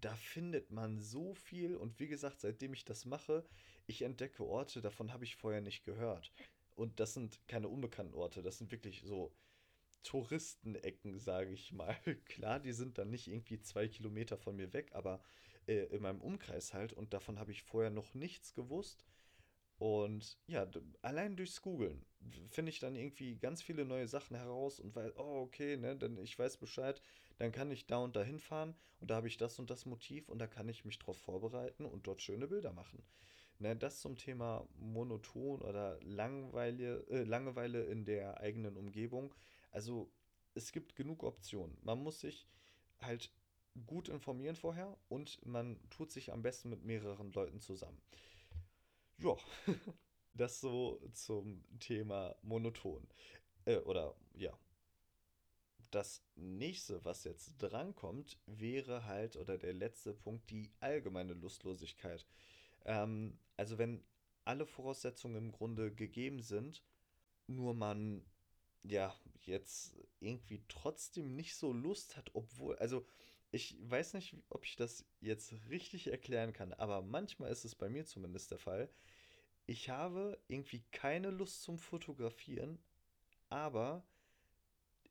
Da findet man so viel und wie gesagt, seitdem ich das mache, ich entdecke Orte, davon habe ich vorher nicht gehört. Und das sind keine unbekannten Orte, das sind wirklich so Touristenecken, sage ich mal. Klar, die sind dann nicht irgendwie zwei Kilometer von mir weg, aber äh, in meinem Umkreis halt. Und davon habe ich vorher noch nichts gewusst. Und ja, allein durchs Googlen finde ich dann irgendwie ganz viele neue Sachen heraus und weiß, oh, okay, ne, denn ich weiß Bescheid, dann kann ich da und da hinfahren und da habe ich das und das Motiv und da kann ich mich drauf vorbereiten und dort schöne Bilder machen. Ne, das zum Thema monoton oder Langweile, äh, Langeweile in der eigenen Umgebung also es gibt genug Optionen. Man muss sich halt gut informieren vorher und man tut sich am besten mit mehreren Leuten zusammen. Ja, das so zum Thema monoton. Äh, oder ja. Das nächste, was jetzt drankommt, wäre halt, oder der letzte Punkt, die allgemeine Lustlosigkeit. Ähm, also wenn alle Voraussetzungen im Grunde gegeben sind, nur man ja, jetzt irgendwie trotzdem nicht so Lust hat, obwohl, also ich weiß nicht, ob ich das jetzt richtig erklären kann, aber manchmal ist es bei mir zumindest der Fall. Ich habe irgendwie keine Lust zum Fotografieren, aber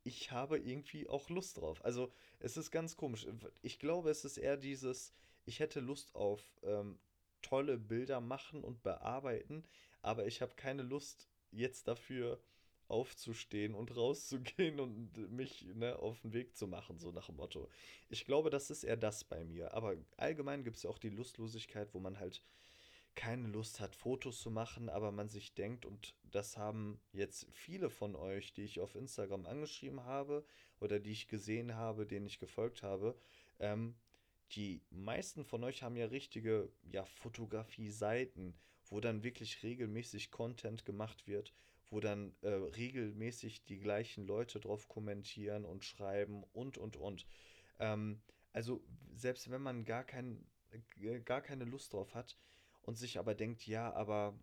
ich habe irgendwie auch Lust drauf. Also es ist ganz komisch. Ich glaube, es ist eher dieses, ich hätte Lust auf ähm, tolle Bilder machen und bearbeiten, aber ich habe keine Lust jetzt dafür aufzustehen und rauszugehen und mich ne, auf den Weg zu machen, so nach dem Motto. Ich glaube, das ist eher das bei mir. Aber allgemein gibt es ja auch die Lustlosigkeit, wo man halt keine Lust hat, Fotos zu machen, aber man sich denkt, und das haben jetzt viele von euch, die ich auf Instagram angeschrieben habe oder die ich gesehen habe, denen ich gefolgt habe, ähm, die meisten von euch haben ja richtige ja, Fotografie-Seiten, wo dann wirklich regelmäßig Content gemacht wird wo dann äh, regelmäßig die gleichen Leute drauf kommentieren und schreiben und, und, und. Ähm, also selbst wenn man gar, kein, äh, gar keine Lust drauf hat und sich aber denkt, ja, aber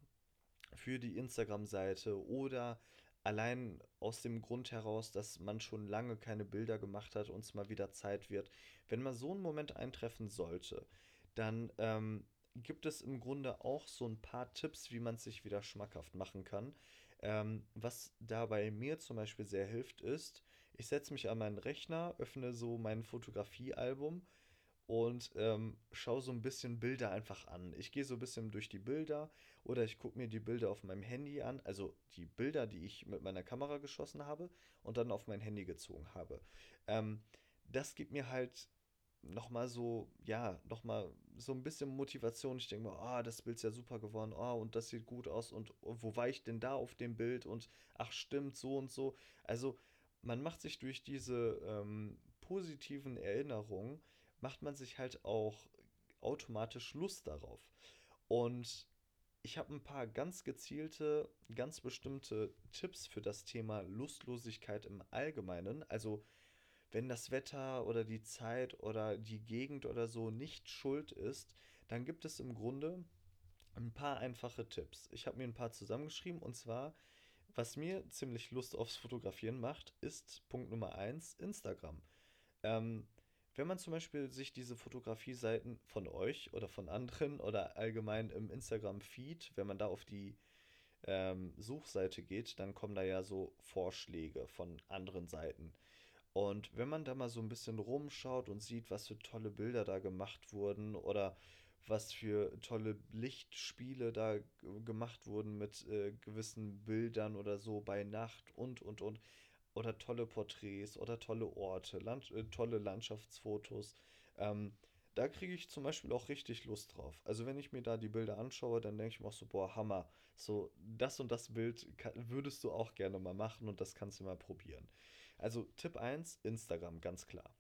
für die Instagram-Seite oder allein aus dem Grund heraus, dass man schon lange keine Bilder gemacht hat und es mal wieder Zeit wird. Wenn mal so ein Moment eintreffen sollte, dann ähm, gibt es im Grunde auch so ein paar Tipps, wie man es sich wieder schmackhaft machen kann. Ähm, was da bei mir zum Beispiel sehr hilft, ist, ich setze mich an meinen Rechner, öffne so mein Fotografiealbum und ähm, schaue so ein bisschen Bilder einfach an. Ich gehe so ein bisschen durch die Bilder oder ich gucke mir die Bilder auf meinem Handy an, also die Bilder, die ich mit meiner Kamera geschossen habe und dann auf mein Handy gezogen habe. Ähm, das gibt mir halt nochmal so, ja, nochmal so ein bisschen Motivation. Ich denke mir, ah, oh, das Bild ist ja super geworden, oh, und das sieht gut aus und wo war ich denn da auf dem Bild und ach, stimmt, so und so. Also man macht sich durch diese ähm, positiven Erinnerungen, macht man sich halt auch automatisch Lust darauf. Und ich habe ein paar ganz gezielte, ganz bestimmte Tipps für das Thema Lustlosigkeit im Allgemeinen. Also wenn das Wetter oder die Zeit oder die Gegend oder so nicht schuld ist, dann gibt es im Grunde ein paar einfache Tipps. Ich habe mir ein paar zusammengeschrieben und zwar, was mir ziemlich Lust aufs Fotografieren macht, ist Punkt Nummer eins Instagram. Ähm, wenn man zum Beispiel sich diese Fotografie-Seiten von euch oder von anderen oder allgemein im Instagram-Feed, wenn man da auf die ähm, Suchseite geht, dann kommen da ja so Vorschläge von anderen Seiten. Und wenn man da mal so ein bisschen rumschaut und sieht, was für tolle Bilder da gemacht wurden oder was für tolle Lichtspiele da gemacht wurden mit äh, gewissen Bildern oder so bei Nacht und, und, und. Oder tolle Porträts oder tolle Orte, Land äh, tolle Landschaftsfotos. Ähm, da kriege ich zum Beispiel auch richtig Lust drauf. Also wenn ich mir da die Bilder anschaue, dann denke ich mir auch so, boah, Hammer. So, das und das Bild würdest du auch gerne mal machen und das kannst du mal probieren. Also Tipp 1, Instagram, ganz klar.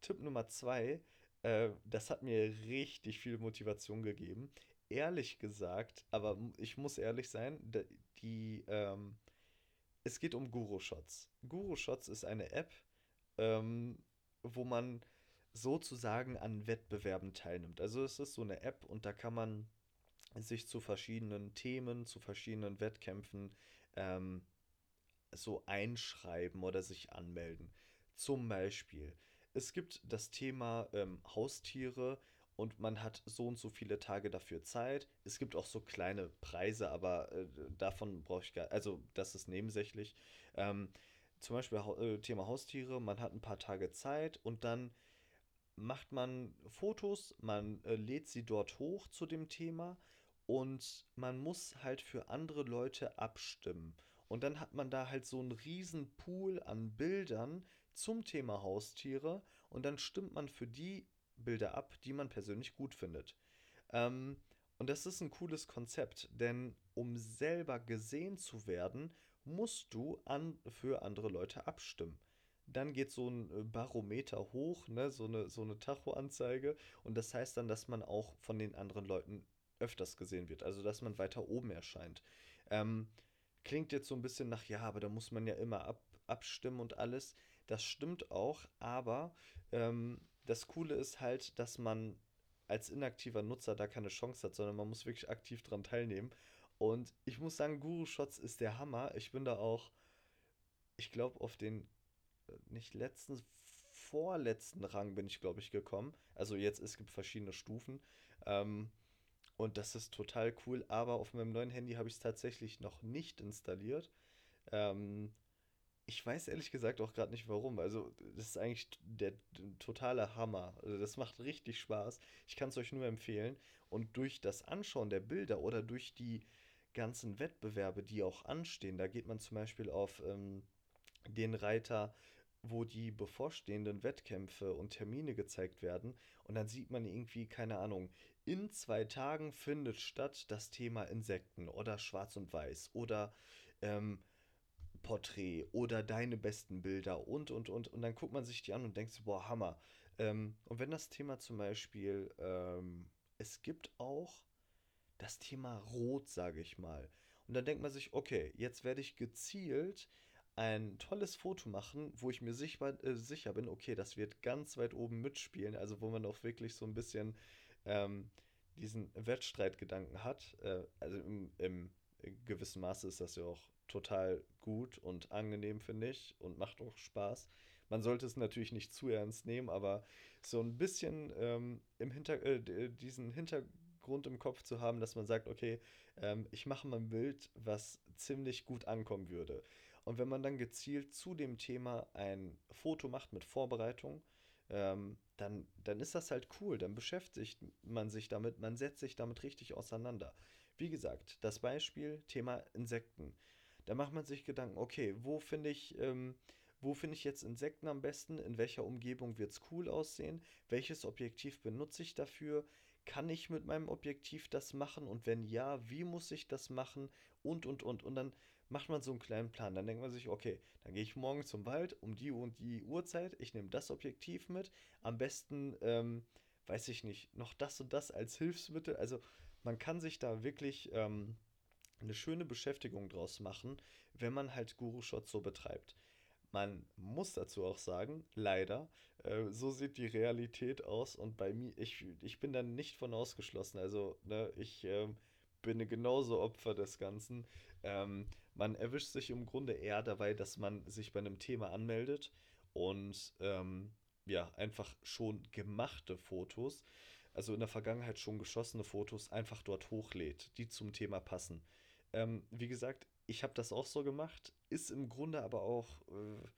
Tipp Nummer 2, äh, das hat mir richtig viel Motivation gegeben. Ehrlich gesagt, aber ich muss ehrlich sein, die, ähm, es geht um Guru Shots. Guru Shots ist eine App, ähm, wo man sozusagen an Wettbewerben teilnimmt. Also es ist so eine App und da kann man sich zu verschiedenen Themen, zu verschiedenen Wettkämpfen ähm, so einschreiben oder sich anmelden. Zum Beispiel es gibt das Thema ähm, Haustiere und man hat so und so viele Tage dafür Zeit. Es gibt auch so kleine Preise, aber äh, davon brauche ich gar also das ist nebensächlich. Ähm, zum Beispiel äh, Thema Haustiere, man hat ein paar Tage Zeit und dann macht man Fotos, man äh, lädt sie dort hoch zu dem Thema und man muss halt für andere Leute abstimmen. Und dann hat man da halt so einen riesen Pool an Bildern, zum Thema Haustiere und dann stimmt man für die Bilder ab, die man persönlich gut findet. Ähm, und das ist ein cooles Konzept, denn um selber gesehen zu werden, musst du an, für andere Leute abstimmen. Dann geht so ein äh, Barometer hoch, ne, so eine, so eine Tachoanzeige. Und das heißt dann, dass man auch von den anderen Leuten öfters gesehen wird. Also, dass man weiter oben erscheint. Ähm, klingt jetzt so ein bisschen nach, ja, aber da muss man ja immer ab, abstimmen und alles. Das stimmt auch, aber ähm, das Coole ist halt, dass man als inaktiver Nutzer da keine Chance hat, sondern man muss wirklich aktiv dran teilnehmen. Und ich muss sagen, Guru Shots ist der Hammer. Ich bin da auch, ich glaube, auf den äh, nicht letzten, vorletzten Rang bin ich, glaube ich, gekommen. Also jetzt, es gibt verschiedene Stufen. Ähm, und das ist total cool. Aber auf meinem neuen Handy habe ich es tatsächlich noch nicht installiert. Ähm, ich weiß ehrlich gesagt auch gerade nicht warum. Also, das ist eigentlich der, totale Hammer. Also, das macht richtig Spaß. Ich kann es euch nur empfehlen. Und durch das Anschauen der Bilder oder durch die ganzen Wettbewerbe, die auch anstehen, da geht man zum Beispiel auf ähm, den Reiter, wo die bevorstehenden Wettkämpfe und Termine gezeigt werden. Und dann sieht man irgendwie, keine Ahnung, in zwei Tagen findet statt das Thema Insekten oder Schwarz und Weiß oder ähm, Porträt oder deine besten Bilder und, und, und. Und dann guckt man sich die an und denkt so, boah, Hammer. Ähm, und wenn das Thema zum Beispiel, ähm, es gibt auch das Thema Rot, sage ich mal. Und dann denkt man sich, okay, jetzt werde ich gezielt ein tolles Foto machen, wo ich mir sicher, äh, sicher bin, okay, das wird ganz weit oben mitspielen, also wo man auch wirklich so ein bisschen ähm, diesen Wettstreitgedanken hat. Äh, also im, im gewissen Maße ist das ja auch total gut und angenehm, finde ich, und macht auch Spaß. Man sollte es natürlich nicht zu ernst nehmen, aber so ein bisschen ähm, im Hinter äh, diesen Hintergrund im Kopf zu haben, dass man sagt, okay, ähm, ich mache mal ein Bild, was ziemlich gut ankommen würde. Und wenn man dann gezielt zu dem Thema ein Foto macht mit Vorbereitung, ähm, dann, dann ist das halt cool. Dann beschäftigt man sich damit, man setzt sich damit richtig auseinander. Wie gesagt, das Beispiel Thema Insekten. Da macht man sich Gedanken, okay, wo finde ich, ähm, wo finde ich jetzt Insekten am besten? In welcher Umgebung wird es cool aussehen? Welches Objektiv benutze ich dafür? Kann ich mit meinem Objektiv das machen? Und wenn ja, wie muss ich das machen? Und, und, und. Und dann macht man so einen kleinen Plan. Dann denkt man sich, okay, dann gehe ich morgen zum Wald um die und die Uhrzeit. Ich nehme das Objektiv mit. Am besten, ähm, weiß ich nicht, noch das und das als Hilfsmittel. Also man kann sich da wirklich ähm, eine schöne Beschäftigung draus machen, wenn man halt Guru-Shots so betreibt. Man muss dazu auch sagen, leider, äh, so sieht die Realität aus und bei mir, ich, ich bin da nicht von ausgeschlossen. Also, ne, ich äh, bin genauso Opfer des Ganzen. Ähm, man erwischt sich im Grunde eher dabei, dass man sich bei einem Thema anmeldet und ähm, ja, einfach schon gemachte Fotos, also in der Vergangenheit schon geschossene Fotos, einfach dort hochlädt, die zum Thema passen. Ähm, wie gesagt, ich habe das auch so gemacht, ist im Grunde aber auch äh,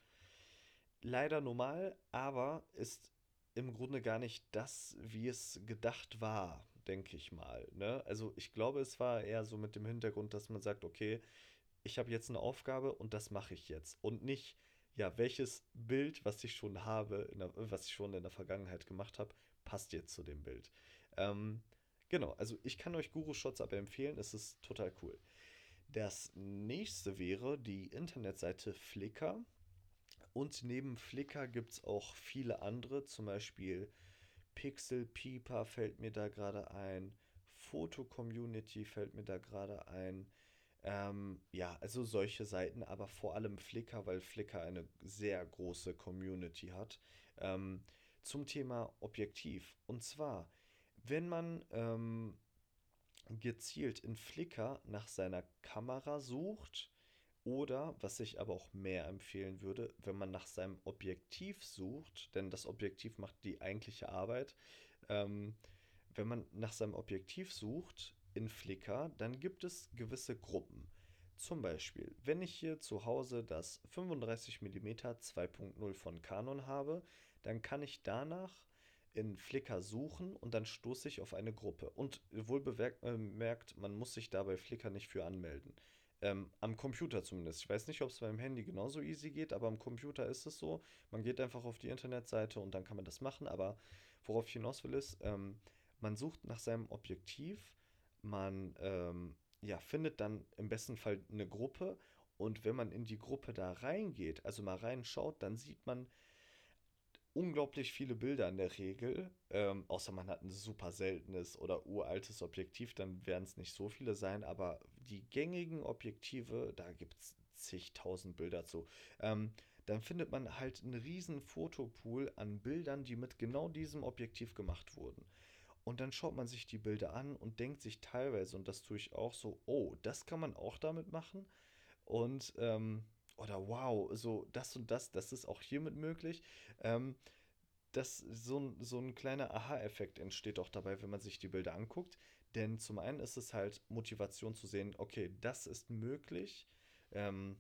leider normal, aber ist im Grunde gar nicht das, wie es gedacht war, denke ich mal. Ne? Also ich glaube, es war eher so mit dem Hintergrund, dass man sagt, okay, ich habe jetzt eine Aufgabe und das mache ich jetzt. Und nicht, ja, welches Bild, was ich schon habe, der, was ich schon in der Vergangenheit gemacht habe, passt jetzt zu dem Bild. Ähm, genau, also ich kann euch Guru Shots aber empfehlen, es ist total cool. Das nächste wäre die Internetseite Flickr. Und neben Flickr gibt es auch viele andere, zum Beispiel Pixel Peeper fällt mir da gerade ein, Foto Community fällt mir da gerade ein. Ähm, ja, also solche Seiten, aber vor allem Flickr, weil Flickr eine sehr große Community hat. Ähm, zum Thema Objektiv. Und zwar, wenn man ähm, gezielt in Flickr nach seiner Kamera sucht, oder, was ich aber auch mehr empfehlen würde, wenn man nach seinem Objektiv sucht, denn das Objektiv macht die eigentliche Arbeit, ähm, wenn man nach seinem Objektiv sucht, in Flickr, dann gibt es gewisse Gruppen. Zum Beispiel, wenn ich hier zu Hause das 35 mm 2.0 von Canon habe, dann kann ich danach in Flickr suchen und dann stoße ich auf eine Gruppe. Und wohl bemerkt, man muss sich dabei Flickr nicht für anmelden. Ähm, am Computer zumindest. Ich weiß nicht, ob es beim Handy genauso easy geht, aber am Computer ist es so. Man geht einfach auf die Internetseite und dann kann man das machen. Aber worauf ich hinaus will, ist, ähm, man sucht nach seinem Objektiv man ähm, ja, findet dann im besten Fall eine Gruppe und wenn man in die Gruppe da reingeht, also mal reinschaut, dann sieht man unglaublich viele Bilder in der Regel. Ähm, außer man hat ein super seltenes oder uraltes Objektiv, dann werden es nicht so viele sein, aber die gängigen Objektive, da gibt es zigtausend Bilder zu. Ähm, dann findet man halt einen riesen Fotopool an Bildern, die mit genau diesem Objektiv gemacht wurden. Und dann schaut man sich die Bilder an und denkt sich teilweise, und das tue ich auch so, oh, das kann man auch damit machen. Und, ähm, oder wow, so das und das, das ist auch hiermit möglich. Ähm, das, so, so ein kleiner Aha-Effekt entsteht auch dabei, wenn man sich die Bilder anguckt. Denn zum einen ist es halt Motivation zu sehen, okay, das ist möglich. Ähm,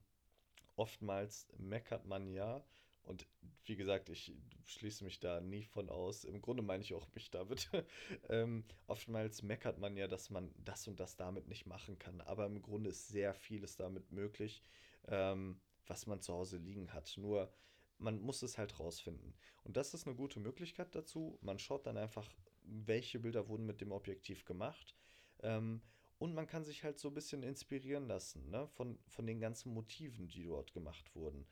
oftmals meckert man ja, und wie gesagt, ich schließe mich da nie von aus. Im Grunde meine ich auch mich damit. ähm, oftmals meckert man ja, dass man das und das damit nicht machen kann. Aber im Grunde ist sehr vieles damit möglich, ähm, was man zu Hause liegen hat. Nur man muss es halt rausfinden. Und das ist eine gute Möglichkeit dazu. Man schaut dann einfach, welche Bilder wurden mit dem Objektiv gemacht. Ähm, und man kann sich halt so ein bisschen inspirieren lassen ne? von, von den ganzen Motiven, die dort gemacht wurden.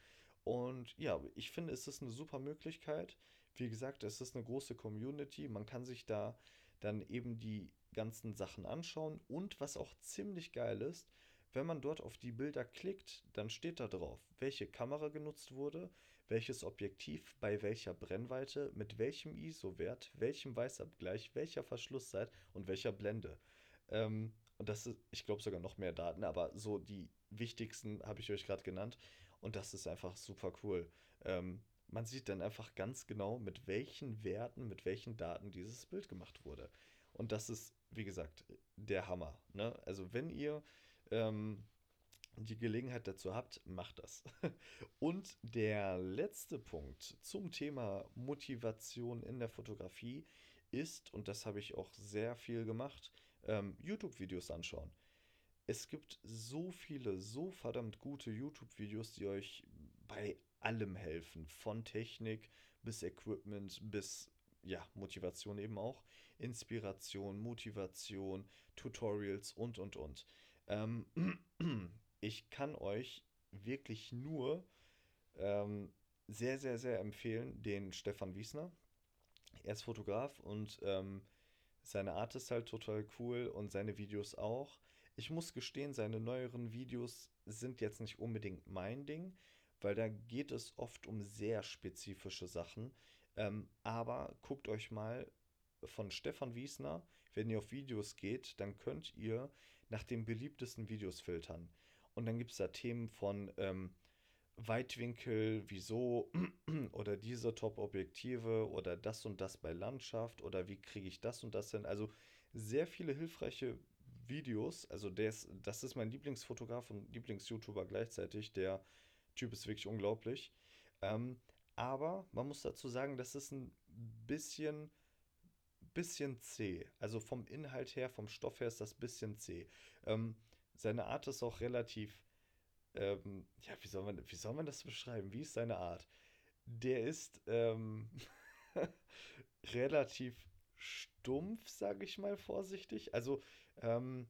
Und ja, ich finde, es ist eine super Möglichkeit. Wie gesagt, es ist eine große Community. Man kann sich da dann eben die ganzen Sachen anschauen. Und was auch ziemlich geil ist, wenn man dort auf die Bilder klickt, dann steht da drauf, welche Kamera genutzt wurde, welches Objektiv, bei welcher Brennweite, mit welchem ISO-Wert, welchem Weißabgleich, welcher Verschlusszeit und welcher Blende. Ähm, und das ist, ich glaube, sogar noch mehr Daten, aber so die wichtigsten habe ich euch gerade genannt. Und das ist einfach super cool. Ähm, man sieht dann einfach ganz genau, mit welchen Werten, mit welchen Daten dieses Bild gemacht wurde. Und das ist, wie gesagt, der Hammer. Ne? Also wenn ihr ähm, die Gelegenheit dazu habt, macht das. Und der letzte Punkt zum Thema Motivation in der Fotografie ist, und das habe ich auch sehr viel gemacht, ähm, YouTube-Videos anschauen es gibt so viele, so verdammt gute YouTube-Videos, die euch bei allem helfen. Von Technik bis Equipment bis ja, Motivation eben auch. Inspiration, Motivation, Tutorials und und und. Ähm, ich kann euch wirklich nur ähm, sehr, sehr, sehr empfehlen, den Stefan Wiesner. Er ist Fotograf und ähm, Seine Art ist halt total cool und seine Videos auch. Ich muss gestehen, seine neueren Videos sind jetzt nicht unbedingt mein Ding, weil da geht es oft um sehr spezifische Sachen. Ähm, aber guckt euch mal von Stefan Wiesner, wenn ihr auf Videos geht, dann könnt ihr nach den beliebtesten Videos filtern. Und dann gibt es da Themen von ähm, Weitwinkel, wieso oder diese Top-Objektive oder das und das bei Landschaft oder wie kriege ich das und das hin. Also sehr viele hilfreiche Videos. Also des, das ist mein Lieblingsfotograf und Lieblings-YouTuber gleichzeitig. Der Typ ist wirklich unglaublich. Ähm, aber man muss dazu sagen, das ist ein bisschen, bisschen zäh. Also vom Inhalt her, vom Stoff her ist das bisschen zäh. Ähm, seine Art ist auch relativ, ähm, ja, wie soll, man, wie soll man das beschreiben? Wie ist seine Art? Der ist ähm, relativ stumpf, sage ich mal vorsichtig. Also, ähm,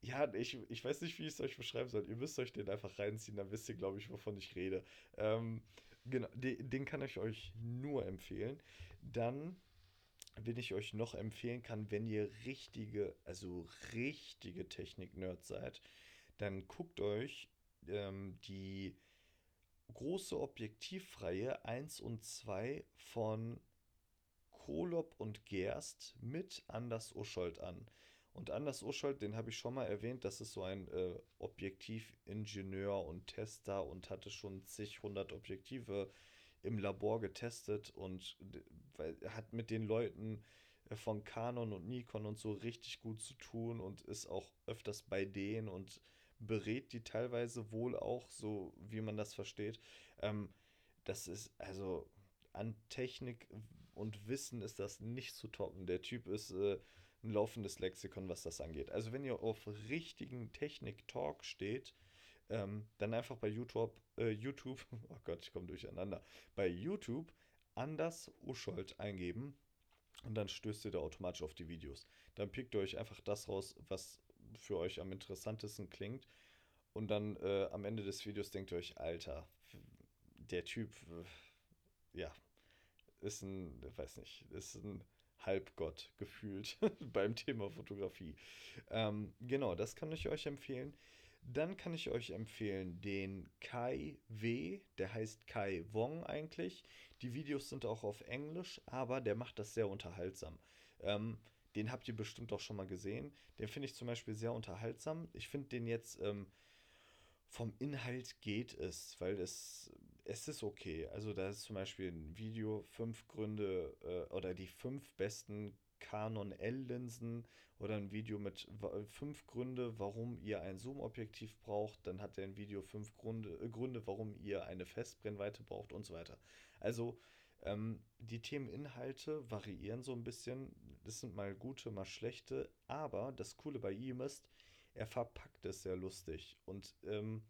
ja, ich, ich weiß nicht, wie ich es euch beschreiben soll. Ihr müsst euch den einfach reinziehen, dann wisst ihr, glaube ich, wovon ich rede. Ähm, genau, den, den kann ich euch nur empfehlen. Dann, wenn ich euch noch empfehlen kann, wenn ihr richtige, also richtige Technik-Nerds seid, dann guckt euch ähm, die große Objektivreihe 1 und 2 von Kolob und Gerst mit Anders Uschold an. Und Anders Uschold, den habe ich schon mal erwähnt, das ist so ein äh, Objektivingenieur und Tester und hatte schon zig hundert Objektive im Labor getestet und weil, hat mit den Leuten äh, von Canon und Nikon und so richtig gut zu tun und ist auch öfters bei denen und berät die teilweise wohl auch, so wie man das versteht. Ähm, das ist also an Technik und Wissen ist das nicht zu toppen. Der Typ ist äh, ein laufendes Lexikon, was das angeht. Also wenn ihr auf richtigen Technik-Talk steht, ähm, dann einfach bei YouTube, äh, YouTube, oh Gott, ich komme durcheinander, bei YouTube Anders Uschold eingeben und dann stößt ihr da automatisch auf die Videos. Dann pickt ihr euch einfach das raus, was für euch am interessantesten klingt und dann äh, am Ende des Videos denkt ihr euch, Alter, der Typ, äh, ja, ist ein, weiß nicht, ist ein Halbgott gefühlt beim Thema Fotografie. Ähm, genau, das kann ich euch empfehlen. Dann kann ich euch empfehlen den Kai W, der heißt Kai Wong eigentlich. Die Videos sind auch auf Englisch, aber der macht das sehr unterhaltsam. Ähm, den habt ihr bestimmt auch schon mal gesehen. Den finde ich zum Beispiel sehr unterhaltsam. Ich finde den jetzt ähm, vom Inhalt geht es, weil es es ist okay. Also da ist zum Beispiel ein Video, fünf Gründe äh, oder die fünf besten Canon L-Linsen oder ein Video mit fünf Gründe, warum ihr ein Zoom-Objektiv braucht. Dann hat er ein Video fünf Gründe, äh, Gründe, warum ihr eine Festbrennweite braucht und so weiter. Also ähm, die Themeninhalte variieren so ein bisschen. Das sind mal gute, mal schlechte. Aber das Coole bei ihm ist, er verpackt es sehr lustig. Und ähm,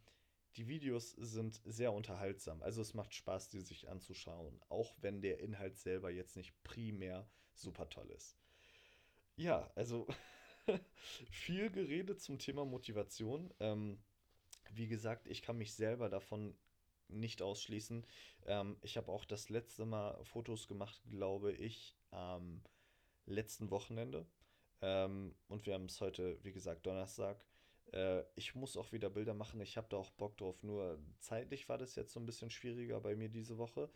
die Videos sind sehr unterhaltsam. Also es macht Spaß, die sich anzuschauen, auch wenn der Inhalt selber jetzt nicht primär super toll ist. Ja, also viel geredet zum Thema Motivation. Ähm, wie gesagt, ich kann mich selber davon nicht ausschließen. Ähm, ich habe auch das letzte Mal Fotos gemacht, glaube ich, am letzten Wochenende. Ähm, und wir haben es heute, wie gesagt, Donnerstag. Äh, ich muss auch wieder Bilder machen. Ich habe da auch Bock drauf. Nur zeitlich war das jetzt so ein bisschen schwieriger bei mir diese Woche.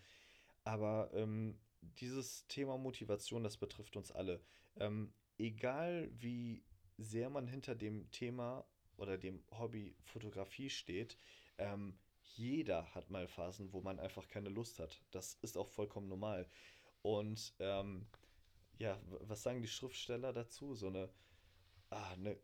Aber ähm, dieses Thema Motivation, das betrifft uns alle. Ähm, egal wie sehr man hinter dem Thema oder dem Hobby Fotografie steht, ähm, jeder hat mal Phasen, wo man einfach keine Lust hat. Das ist auch vollkommen normal. Und ähm, ja, was sagen die Schriftsteller dazu? So eine, ah, eine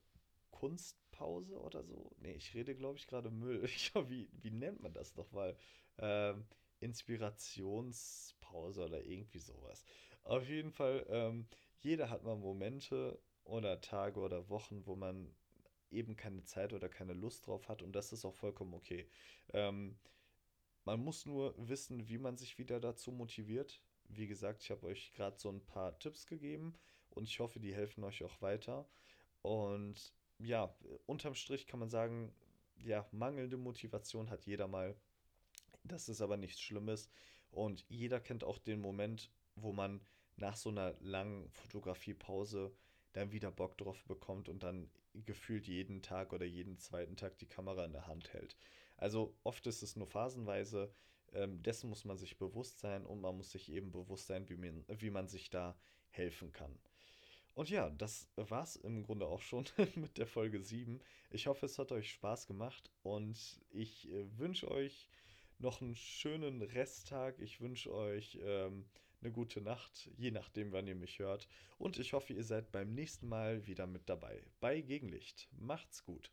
Kunstpause oder so. Nee, ich rede, glaube ich, gerade Müll. Ich, wie, wie nennt man das nochmal? Ähm, Inspirationspause oder irgendwie sowas. Auf jeden Fall, ähm, jeder hat mal Momente oder Tage oder Wochen, wo man eben keine Zeit oder keine Lust drauf hat und das ist auch vollkommen okay. Ähm, man muss nur wissen, wie man sich wieder dazu motiviert. Wie gesagt, ich habe euch gerade so ein paar Tipps gegeben und ich hoffe, die helfen euch auch weiter. Und ja, unterm Strich kann man sagen, ja, mangelnde Motivation hat jeder mal. Das ist aber nichts Schlimmes. Und jeder kennt auch den Moment, wo man nach so einer langen Fotografiepause dann wieder Bock drauf bekommt und dann gefühlt jeden Tag oder jeden zweiten Tag die Kamera in der Hand hält. Also oft ist es nur phasenweise, ähm, dessen muss man sich bewusst sein und man muss sich eben bewusst sein, wie man, wie man sich da helfen kann. Und ja, das war's im Grunde auch schon mit der Folge 7. Ich hoffe, es hat euch Spaß gemacht und ich äh, wünsche euch noch einen schönen Resttag. Ich wünsche euch ähm, eine gute Nacht, je nachdem, wann ihr mich hört. Und ich hoffe, ihr seid beim nächsten Mal wieder mit dabei bei Gegenlicht. Macht's gut.